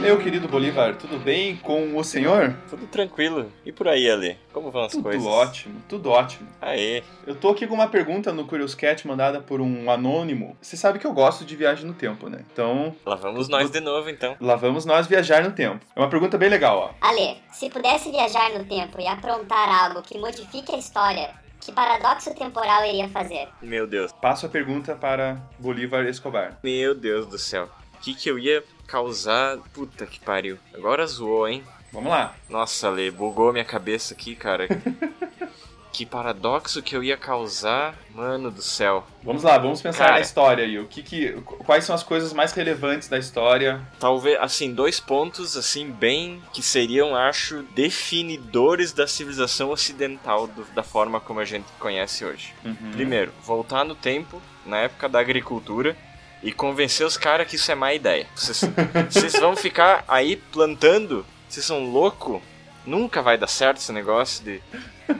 Meu querido Bolívar, tudo bem com o senhor? Tudo tranquilo. E por aí, Ale? Como vão as tudo coisas? Tudo ótimo, tudo ótimo. Aê. Eu tô aqui com uma pergunta no Curious Cat mandada por um anônimo. Você sabe que eu gosto de viagem no tempo, né? Então. Lá vamos nós de novo, então. Lá vamos nós viajar no tempo. É uma pergunta bem legal, ó. Ale, se pudesse viajar no tempo e aprontar algo que modifique a história, que paradoxo temporal iria fazer? Meu Deus. Passo a pergunta para Bolívar Escobar. Meu Deus do céu. O que, que eu ia causar. Puta que pariu. Agora zoou, hein? Vamos lá. Nossa, Ale, bugou minha cabeça aqui, cara. que paradoxo que eu ia causar, mano do céu. Vamos lá, vamos pensar Cara. na história aí. O que que, quais são as coisas mais relevantes da história? Talvez, assim, dois pontos, assim, bem que seriam, acho, definidores da civilização ocidental do- da forma como a gente conhece hoje. Uhum. Primeiro, voltar no tempo, na época da agricultura, e convencer os caras que isso é má ideia. Vocês, vão ficar aí plantando, vocês são loucos, nunca vai dar certo esse negócio de,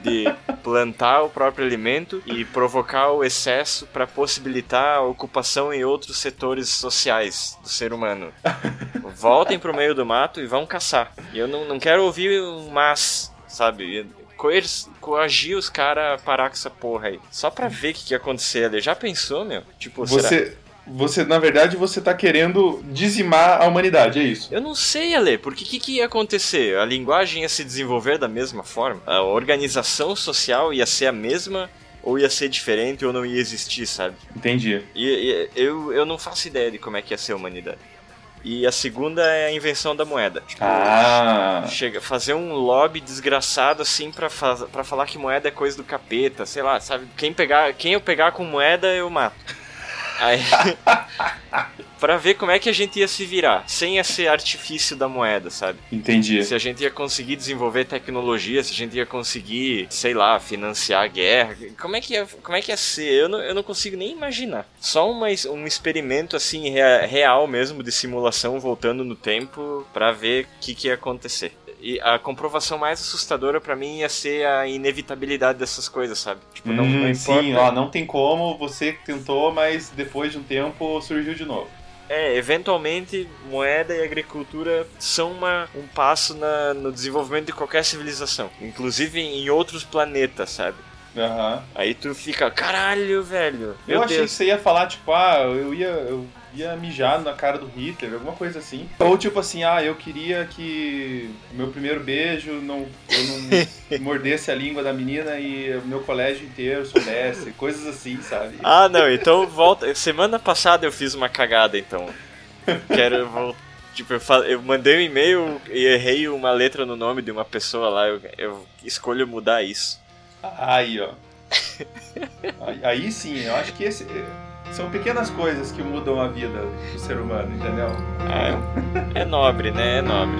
de plantar o próprio alimento e provocar o excesso para possibilitar a ocupação em outros setores sociais do ser humano. Voltem pro meio do mato e vão caçar. Eu não, não quero ouvir um mas, sabe? Coagir os caras a parar com essa porra aí. Só pra ver o que, que ia acontecer ali. Já pensou, meu? Tipo, será- Você, na verdade, você tá querendo dizimar a humanidade, é isso? Eu não sei, Ale, porque o que, que ia acontecer? A linguagem ia se desenvolver da mesma forma? A organização social ia ser a mesma? Ou ia ser diferente ou não ia existir, sabe? Entendi. E, e eu, eu não faço ideia de como é que ia ser a humanidade. E a segunda é a invenção da moeda. Tipo, Ah, Chega, fazer um lobby desgraçado assim pra, fa pra falar que moeda é coisa do capeta, sei lá, sabe? Quem, pegar, quem eu pegar com moeda eu mato. Aí, pra ver como é que a gente ia se virar, sem esse artifício da moeda, sabe? entendi. Se a gente ia conseguir desenvolver tecnologia, se a gente ia conseguir, sei lá, financiar a guerra, como é que ia, como é que ia ser? Eu não, eu não consigo nem imaginar. Só uma, um experimento assim rea- real mesmo de simulação voltando no tempo pra ver o que, que ia acontecer. E a comprovação mais assustadora pra mim ia ser a inevitabilidade dessas coisas, sabe? Tipo, não, não Hum, importa. sim, ó, não tem como, você tentou, mas depois de um tempo surgiu de novo. É, eventualmente, moeda e agricultura são uma, um passo na- no desenvolvimento de qualquer civilização. Inclusive em outros planetas, sabe? Aham. Aí tu fica, caralho, velho. Eu achei Deus. que você ia falar, tipo, ah, eu ia, eu ia mijar na cara do Hitler, alguma coisa assim. Ou tipo assim, ah, eu queria que meu primeiro beijo não, eu não mordesse a língua da menina e o meu colégio inteiro soubesse, coisas assim, sabe? Ah, não, então volta. Semana passada eu fiz uma cagada, então. Quero. Vou, tipo, eu, eu mandei um e-mail e errei uma letra no nome de uma pessoa lá. Eu, eu escolho mudar isso. Aí, ó. Aí, aí sim, eu acho que esse, são pequenas coisas que mudam a vida do ser humano, entendeu? Ah, é, nobre, né? É nobre.